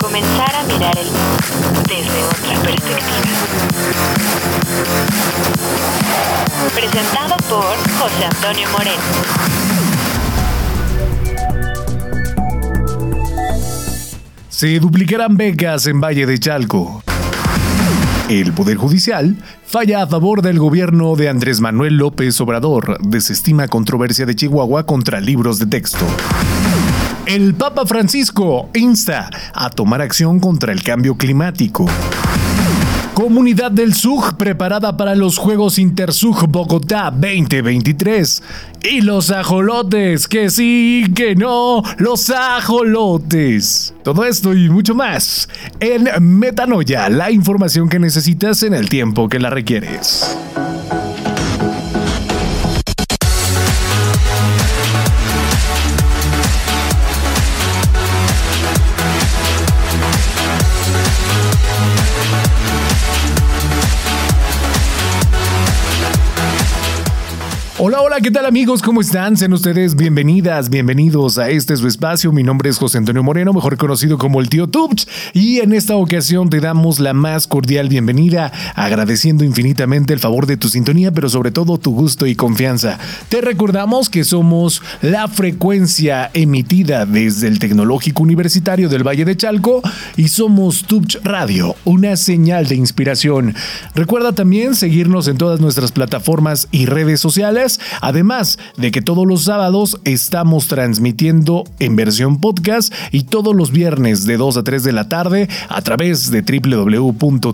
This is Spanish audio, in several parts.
Comenzar a mirar el mundo desde otra perspectiva. Presentado por José Antonio Moreno. Se duplicarán becas en Valle de Chalco. El Poder Judicial falla a favor del gobierno de Andrés Manuel López Obrador, desestima controversia de Chihuahua contra libros de texto. El Papa Francisco insta a tomar acción contra el cambio climático. Comunidad del SUG preparada para los Juegos Intersug Bogotá 2023. Y los ajolotes, que sí, que no, los ajolotes. Todo esto y mucho más en Metanoia, la información que necesitas en el tiempo que la requieres. Hola, hola, ¿qué tal amigos? ¿Cómo están? Sean ustedes bienvenidas, bienvenidos a este su espacio. Mi nombre es José Antonio Moreno, mejor conocido como el tío Tubch, y en esta ocasión te damos la más cordial bienvenida, agradeciendo infinitamente el favor de tu sintonía, pero sobre todo tu gusto y confianza. Te recordamos que somos la frecuencia emitida desde el Tecnológico Universitario del Valle de Chalco y somos Tubch Radio, una señal de inspiración. Recuerda también seguirnos en todas nuestras plataformas y redes sociales además de que todos los sábados estamos transmitiendo en versión podcast y todos los viernes de 2 a 3 de la tarde a través de www.tubch.mx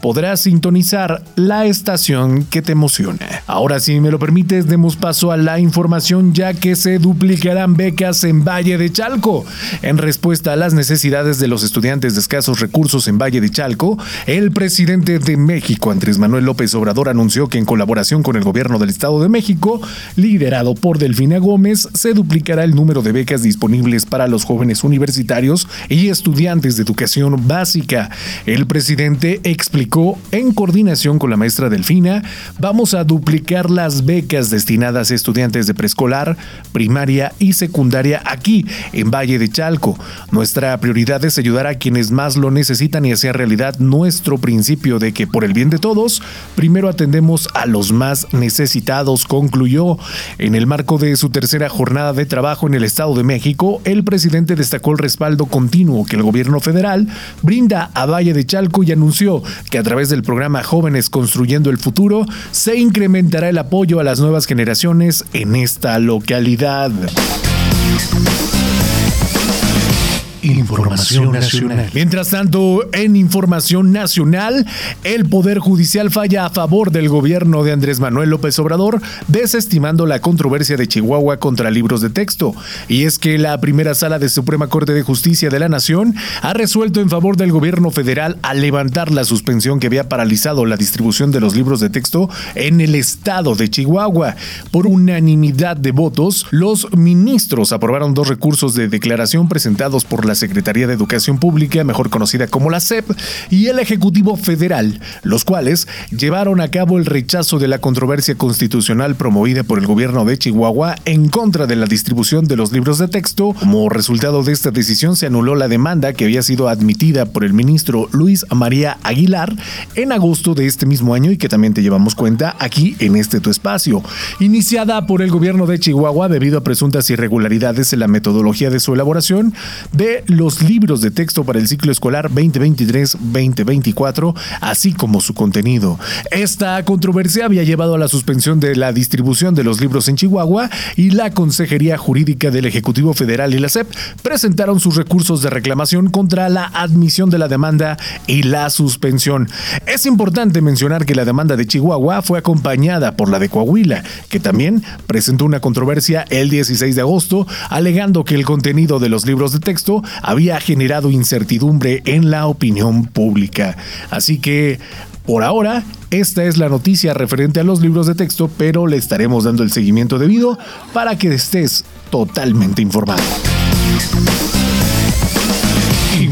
podrás sintonizar la estación que te emociona. Ahora si me lo permites demos paso a la información ya que se duplicarán becas en Valle de Chalco. En respuesta a las necesidades de los estudiantes de escasos recursos en Valle de Chalco, el presidente de México, Andrés Manuel López Obrador, anunció que en colaboración con el gobierno del Estado de México, liderado por Delfina Gómez, se duplicará el número de becas disponibles para los jóvenes universitarios y estudiantes de educación básica. El presidente explicó, en coordinación con la maestra Delfina, vamos a duplicar las becas destinadas a estudiantes de preescolar, primaria y secundaria aquí, en Valle de Chalco. Nuestra prioridad es ayudar a quienes más lo necesitan y hacer realidad nuestro principio de que por el bien de todos, primero atendemos a los más necesitados, concluyó. En el marco de su tercera jornada de trabajo en el Estado de México, el presidente destacó el respaldo continuo que el gobierno federal brinda a Valle de Chalco y anunció que a través del programa Jóvenes Construyendo el Futuro se incrementará el apoyo a las nuevas generaciones en esta localidad. Información nacional. Mientras tanto, en información nacional, el Poder Judicial falla a favor del gobierno de Andrés Manuel López Obrador, desestimando la controversia de Chihuahua contra libros de texto. Y es que la primera sala de Suprema Corte de Justicia de la Nación ha resuelto en favor del gobierno federal al levantar la suspensión que había paralizado la distribución de los libros de texto en el estado de Chihuahua. Por unanimidad de votos, los ministros aprobaron dos recursos de declaración presentados por la Secretaría de Educación Pública, mejor conocida como la SEP, y el Ejecutivo Federal, los cuales llevaron a cabo el rechazo de la controversia constitucional promovida por el gobierno de Chihuahua en contra de la distribución de los libros de texto. Como resultado de esta decisión se anuló la demanda que había sido admitida por el ministro Luis María Aguilar en agosto de este mismo año y que también te llevamos cuenta aquí en este tu espacio, iniciada por el gobierno de Chihuahua debido a presuntas irregularidades en la metodología de su elaboración de los libros de texto para el ciclo escolar 2023-2024, así como su contenido. Esta controversia había llevado a la suspensión de la distribución de los libros en Chihuahua y la Consejería Jurídica del Ejecutivo Federal y la SEP presentaron sus recursos de reclamación contra la admisión de la demanda y la suspensión. Es importante mencionar que la demanda de Chihuahua fue acompañada por la de Coahuila, que también presentó una controversia el 16 de agosto, alegando que el contenido de los libros de texto había generado incertidumbre en la opinión pública. Así que por ahora, esta es la noticia referente a los libros de texto, pero le estaremos dando el seguimiento debido para que estés totalmente informado.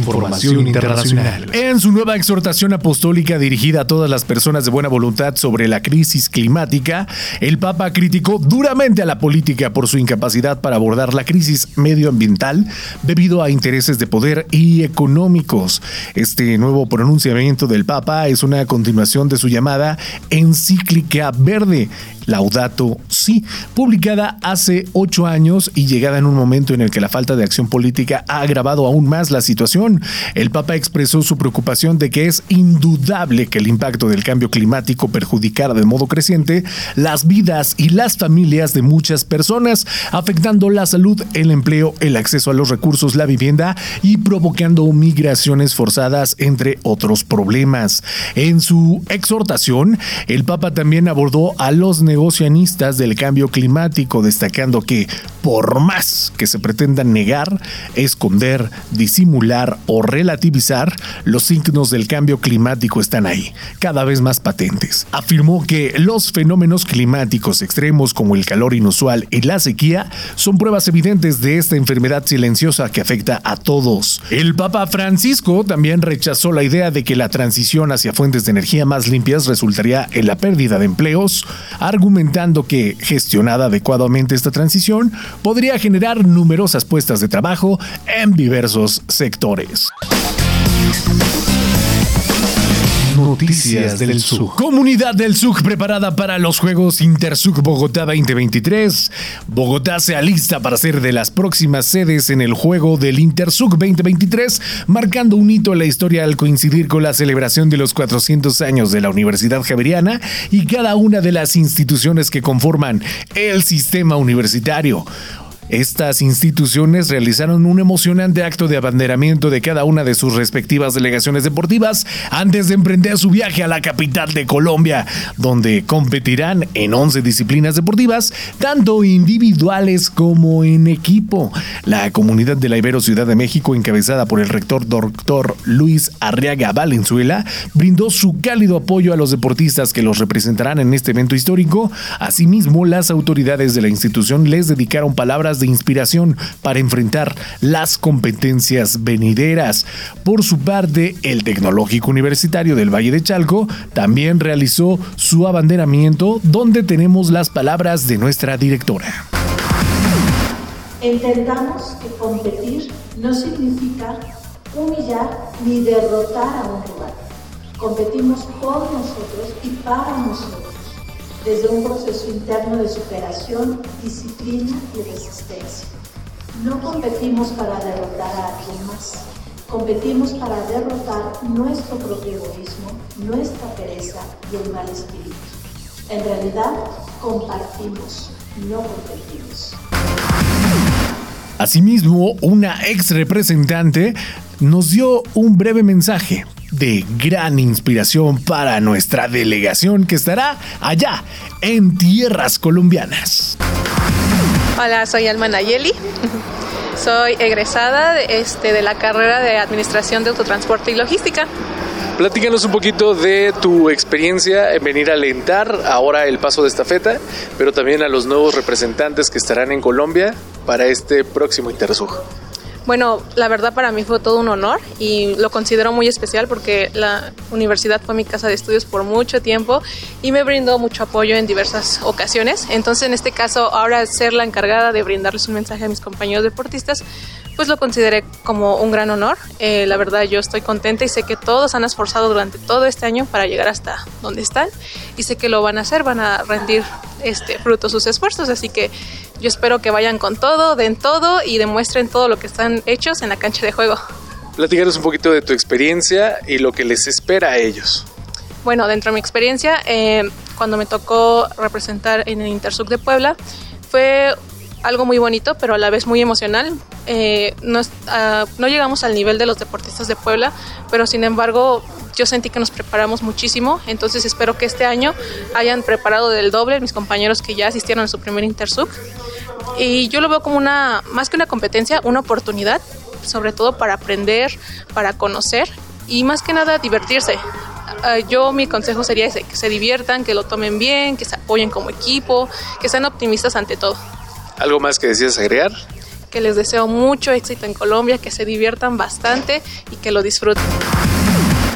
Información internacional. En su nueva exhortación apostólica dirigida a todas las personas de buena voluntad sobre la crisis climática, el Papa criticó duramente a la política por su incapacidad para abordar la crisis medioambiental debido a intereses de poder y económicos. Este nuevo pronunciamiento del Papa es una continuación de su llamada encíclica verde, Laudato Si, publicada hace ocho años y llegada en un momento en el que la falta de acción política ha agravado aún más la situación. El Papa expresó su preocupación de que es indudable que el impacto del cambio climático perjudicara de modo creciente las vidas y las familias de muchas personas, afectando la salud, el empleo, el acceso a los recursos, la vivienda y provocando migraciones forzadas, entre otros problemas. En su exhortación, el Papa también abordó a los negocianistas del cambio climático, destacando que, por más que se pretendan negar, esconder, disimular o relativizar, los signos del cambio climático están ahí, cada vez más patentes. Afirmó que los fenómenos climáticos extremos como el calor inusual y la sequía son pruebas evidentes de esta enfermedad silenciosa que afecta a todos. El Papa Francisco también rechazó la idea de que la transición hacia fuentes de energía más limpias resultaría en la pérdida de empleos, argumentando que, gestionada adecuadamente esta transición, podría generar numerosas puestas de trabajo en diversos sectores. Noticias del SUG. Comunidad del SUG preparada para los Juegos Intersug Bogotá 2023. Bogotá se alista para ser de las próximas sedes en el juego del Intersug 2023, marcando un hito en la historia al coincidir con la celebración de los 400 años de la Universidad Javeriana y cada una de las instituciones que conforman el sistema universitario. Estas instituciones realizaron un emocionante acto de abanderamiento de cada una de sus respectivas delegaciones deportivas antes de emprender su viaje a la capital de Colombia, donde competirán en 11 disciplinas deportivas, tanto individuales como en equipo. La comunidad de la Ibero Ciudad de México, encabezada por el rector doctor Luis Arriaga Valenzuela, brindó su cálido apoyo a los deportistas que los representarán en este evento histórico. Asimismo, las autoridades de la institución les dedicaron palabras de inspiración para enfrentar las competencias venideras. Por su parte, el Tecnológico Universitario del Valle de Chalco también realizó su abanderamiento donde tenemos las palabras de nuestra directora. Entendamos que competir no significa humillar ni derrotar a un rival. Competimos por nosotros y para nosotros desde un proceso interno de superación, disciplina y resistencia. No competimos para derrotar a alguien más, competimos para derrotar nuestro propio egoísmo, nuestra pereza y el mal espíritu. En realidad, compartimos, no competimos. Asimismo, una ex representante nos dio un breve mensaje de gran inspiración para nuestra delegación que estará allá en tierras colombianas. Hola, soy Alma Nayeli. Soy egresada de, este, de la carrera de Administración de Autotransporte y Logística. Platícanos un poquito de tu experiencia en venir a alentar ahora el paso de estafeta, pero también a los nuevos representantes que estarán en Colombia para este próximo Intersug. Bueno, la verdad para mí fue todo un honor y lo considero muy especial porque la universidad fue mi casa de estudios por mucho tiempo y me brindó mucho apoyo en diversas ocasiones. Entonces, en este caso, ahora ser la encargada de brindarles un mensaje a mis compañeros deportistas, pues lo consideré como un gran honor. Eh, la verdad yo estoy contenta y sé que todos han esforzado durante todo este año para llegar hasta donde están y sé que lo van a hacer, van a rendir este, fruto sus esfuerzos, así que yo espero que vayan con todo, den todo y demuestren todo lo que están hechos en la cancha de juego. Platícanos un poquito de tu experiencia y lo que les espera a ellos. Bueno, dentro de mi experiencia, eh, cuando me tocó representar en el Intersub de Puebla, fue algo muy bonito, pero a la vez muy emocional. Eh, no, uh, no, llegamos al nivel de los deportistas de Puebla, pero sin embargo yo sentí que nos preparamos muchísimo, entonces espero que este año hayan preparado del doble mis compañeros que ya asistieron a su primer Intersub. Y yo lo veo como una, más que una competencia, una oportunidad, sobre todo para aprender, para conocer y más que nada divertirse. Uh, yo mi consejo sería que se diviertan, que lo tomen bien, que se apoyen como equipo, que sean optimistas ante todo. ¿Algo más que decías agregar? Que les deseo mucho éxito en Colombia, que se diviertan bastante y que lo disfruten.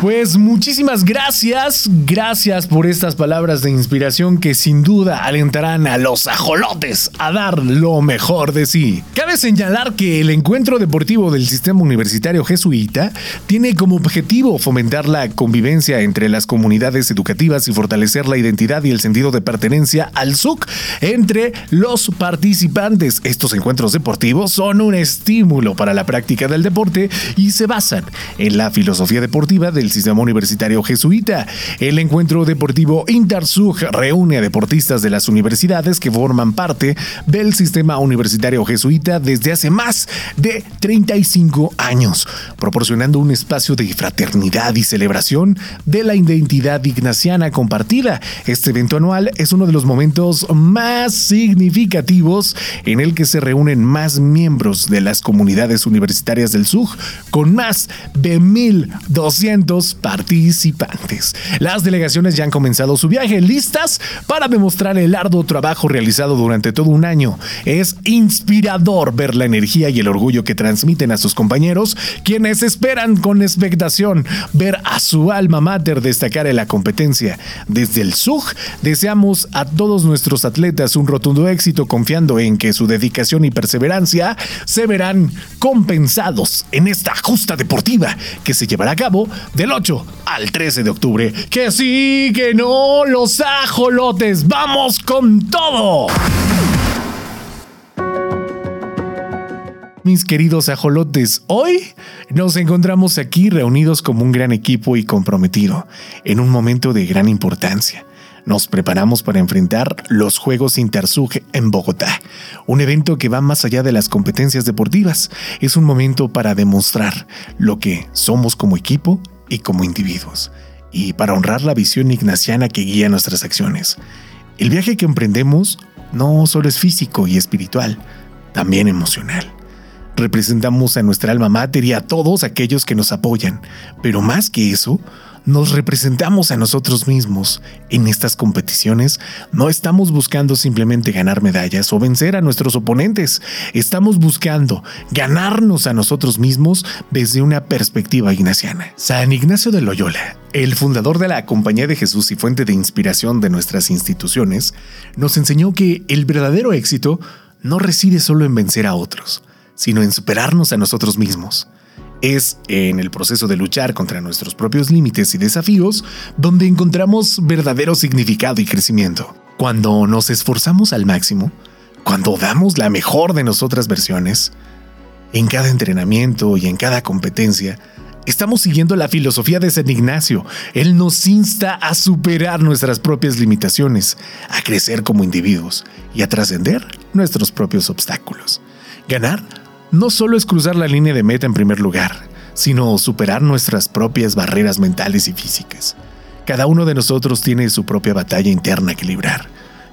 Pues muchísimas gracias, gracias por estas palabras de inspiración que sin duda alentarán a los ajolotes a dar lo mejor de sí. Cabe señalar que el encuentro deportivo del sistema universitario jesuita tiene como objetivo fomentar la convivencia entre las comunidades educativas y fortalecer la identidad y el sentido de pertenencia al SUC entre los participantes. Estos encuentros deportivos son un estímulo para la práctica del deporte y se basan en la filosofía deportiva del sistema universitario jesuita. El encuentro deportivo Intersug reúne a deportistas de las universidades que forman parte del sistema universitario jesuita desde hace más de 35 años, proporcionando un espacio de fraternidad y celebración de la identidad ignaciana compartida. Este evento anual es uno de los momentos más significativos en el que se reúnen más miembros de las comunidades universitarias del SUG, con más de 1.200 participantes. Las delegaciones ya han comenzado su viaje, listas para demostrar el arduo trabajo realizado durante todo un año. Es inspirador ver la energía y el orgullo que transmiten a sus compañeros, quienes esperan con expectación ver a su alma mater destacar en la competencia. Desde el SUG deseamos a todos nuestros atletas un rotundo éxito confiando en que su dedicación y perseverancia se verán compensados en esta justa deportiva que se llevará a cabo del 8 al 13 de octubre. Que sí, que no, los ajolotes, vamos con todo. Mis queridos ajolotes, hoy nos encontramos aquí reunidos como un gran equipo y comprometido, en un momento de gran importancia. Nos preparamos para enfrentar los Juegos Intersug en Bogotá, un evento que va más allá de las competencias deportivas. Es un momento para demostrar lo que somos como equipo y como individuos, y para honrar la visión ignaciana que guía nuestras acciones. El viaje que emprendemos no solo es físico y espiritual, también emocional. Representamos a nuestra alma mater y a todos aquellos que nos apoyan, pero más que eso, nos representamos a nosotros mismos. En estas competiciones no estamos buscando simplemente ganar medallas o vencer a nuestros oponentes, estamos buscando ganarnos a nosotros mismos desde una perspectiva ignaciana. San Ignacio de Loyola, el fundador de la Compañía de Jesús y fuente de inspiración de nuestras instituciones, nos enseñó que el verdadero éxito no reside solo en vencer a otros, sino en superarnos a nosotros mismos. Es en el proceso de luchar contra nuestros propios límites y desafíos donde encontramos verdadero significado y crecimiento. Cuando nos esforzamos al máximo, cuando damos la mejor de nosotras versiones, en cada entrenamiento y en cada competencia, estamos siguiendo la filosofía de San Ignacio. Él nos insta a superar nuestras propias limitaciones, a crecer como individuos y a trascender nuestros propios obstáculos. Ganar no solo es cruzar la línea de meta en primer lugar, sino superar nuestras propias barreras mentales y físicas. Cada uno de nosotros tiene su propia batalla interna que librar,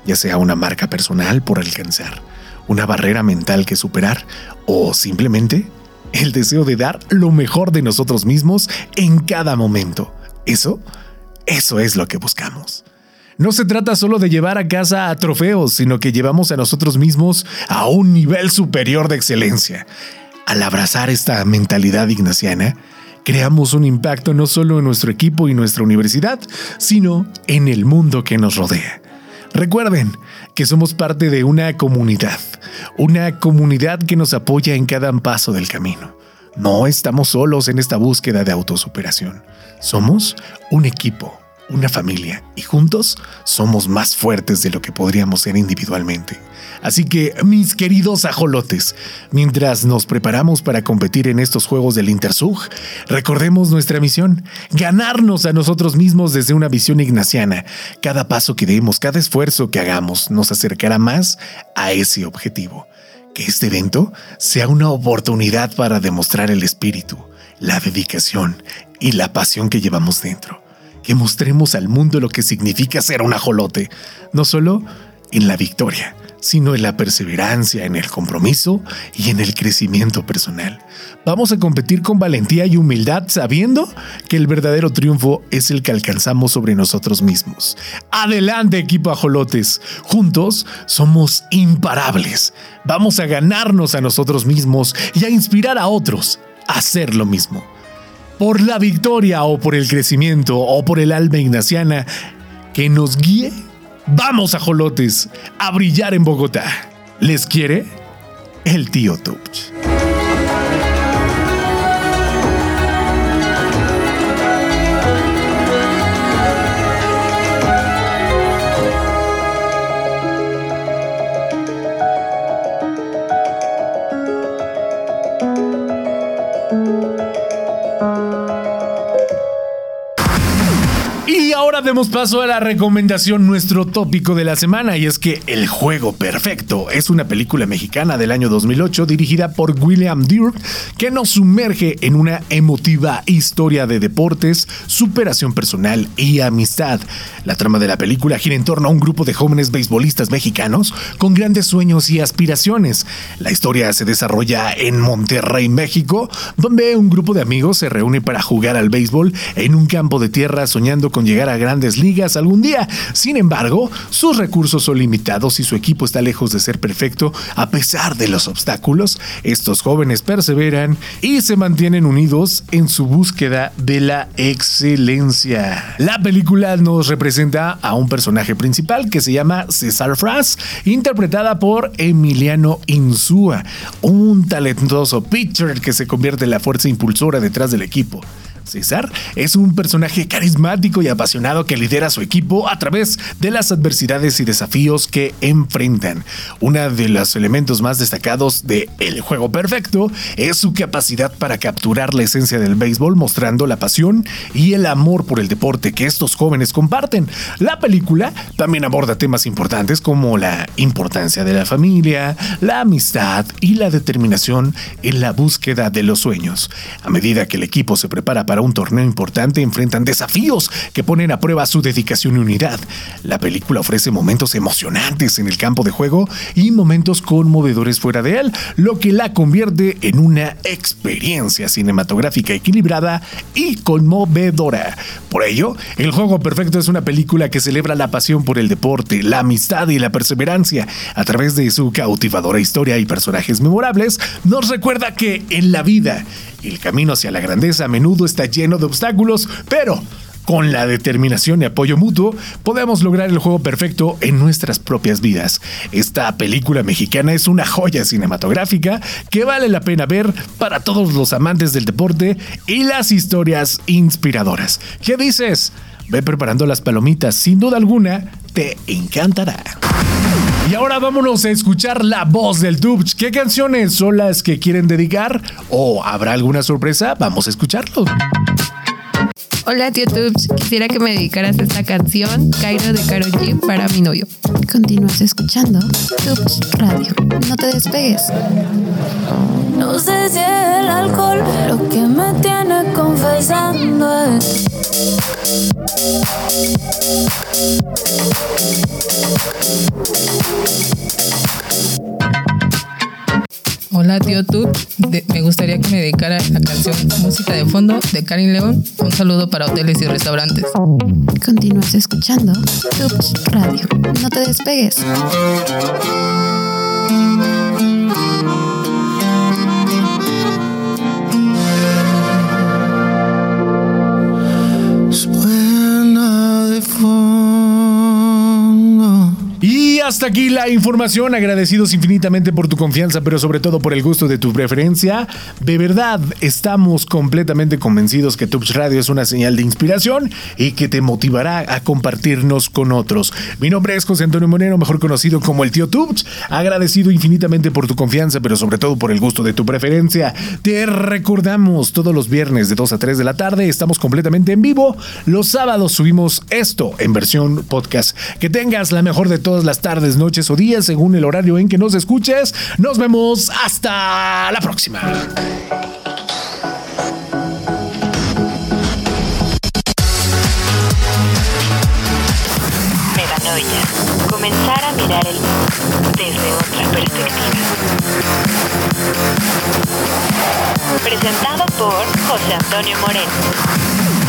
ya sea una marca personal por alcanzar, una barrera mental que superar o simplemente el deseo de dar lo mejor de nosotros mismos en cada momento. Eso, eso es lo que buscamos. No se trata solo de llevar a casa a trofeos, sino que llevamos a nosotros mismos a un nivel superior de excelencia. Al abrazar esta mentalidad ignaciana, creamos un impacto no solo en nuestro equipo y nuestra universidad, sino en el mundo que nos rodea. Recuerden que somos parte de una comunidad, una comunidad que nos apoya en cada paso del camino. No estamos solos en esta búsqueda de autosuperación. Somos un equipo una familia y juntos somos más fuertes de lo que podríamos ser individualmente. Así que, mis queridos ajolotes, mientras nos preparamos para competir en estos Juegos del Intersug, recordemos nuestra misión, ganarnos a nosotros mismos desde una visión ignaciana. Cada paso que demos, cada esfuerzo que hagamos nos acercará más a ese objetivo. Que este evento sea una oportunidad para demostrar el espíritu, la dedicación y la pasión que llevamos dentro que mostremos al mundo lo que significa ser un ajolote, no solo en la victoria, sino en la perseverancia, en el compromiso y en el crecimiento personal. Vamos a competir con valentía y humildad sabiendo que el verdadero triunfo es el que alcanzamos sobre nosotros mismos. Adelante equipo ajolotes, juntos somos imparables. Vamos a ganarnos a nosotros mismos y a inspirar a otros a hacer lo mismo. Por la victoria o por el crecimiento o por el alma ignaciana que nos guíe Vamos, ajolotes, a brillar en Bogotá. ¿Les quiere? El tío Touch. demos paso a la recomendación, nuestro tópico de la semana, y es que El Juego Perfecto es una película mexicana del año 2008 dirigida por William Dirk que nos sumerge en una emotiva historia de deportes, superación personal y amistad. La trama de la película gira en torno a un grupo de jóvenes beisbolistas mexicanos con grandes sueños y aspiraciones. La historia se desarrolla en Monterrey, México, donde un grupo de amigos se reúne para jugar al béisbol en un campo de tierra soñando con llegar a grandes ligas algún día. Sin embargo, sus recursos son limitados y su equipo está lejos de ser perfecto a pesar de los obstáculos. Estos jóvenes perseveran y se mantienen unidos en su búsqueda de la excelencia. La película nos representa a un personaje principal que se llama César Fras, interpretada por Emiliano Insúa, un talentoso pitcher que se convierte en la fuerza impulsora detrás del equipo. César es un personaje carismático y apasionado que lidera a su equipo a través de las adversidades y desafíos que enfrentan. Uno de los elementos más destacados de El Juego Perfecto es su capacidad para capturar la esencia del béisbol mostrando la pasión y el amor por el deporte que estos jóvenes comparten. La película también aborda temas importantes como la importancia de la familia, la amistad y la determinación en la búsqueda de los sueños. A medida que el equipo se prepara para un torneo importante enfrentan desafíos que ponen a prueba su dedicación y unidad. La película ofrece momentos emocionantes en el campo de juego y momentos conmovedores fuera de él, lo que la convierte en una experiencia cinematográfica equilibrada y conmovedora. Por ello, El Juego Perfecto es una película que celebra la pasión por el deporte, la amistad y la perseverancia. A través de su cautivadora historia y personajes memorables, nos recuerda que en la vida el camino hacia la grandeza a menudo está lleno de obstáculos, pero con la determinación y apoyo mutuo, podemos lograr el juego perfecto en nuestras propias vidas. Esta película mexicana es una joya cinematográfica que vale la pena ver para todos los amantes del deporte y las historias inspiradoras. ¿Qué dices? Ve preparando las palomitas, sin duda alguna, te encantará. Y ahora vámonos a escuchar la voz del Dubch. ¿Qué canciones son las que quieren dedicar? ¿O habrá alguna sorpresa? Vamos a escucharlo. Hola tío Tubs, quisiera que me dedicaras esta canción, Cairo de Karol G, para mi novio. Continúas escuchando Tubs Radio. No te despegues. No sé si es el alcohol lo que me tiene confesando. Hola tío Tub, me gustaría que me dedicara la canción Música de Fondo de Karin León. Un saludo para hoteles y restaurantes. Continúas escuchando Tubs Radio. No te despegues. Hasta aquí la información. Agradecidos infinitamente por tu confianza, pero sobre todo por el gusto de tu preferencia. De verdad, estamos completamente convencidos que Tubs Radio es una señal de inspiración y que te motivará a compartirnos con otros. Mi nombre es José Antonio Monero, mejor conocido como el tío Tubs. Agradecido infinitamente por tu confianza, pero sobre todo por el gusto de tu preferencia. Te recordamos todos los viernes de 2 a 3 de la tarde. Estamos completamente en vivo. Los sábados subimos esto en versión podcast. Que tengas la mejor de todas las tardes noches o días, según el horario en que nos escuches. Nos vemos hasta la próxima. Meganoia. Comenzar a mirar el mundo desde otra perspectiva. Presentado por José Antonio Moreno.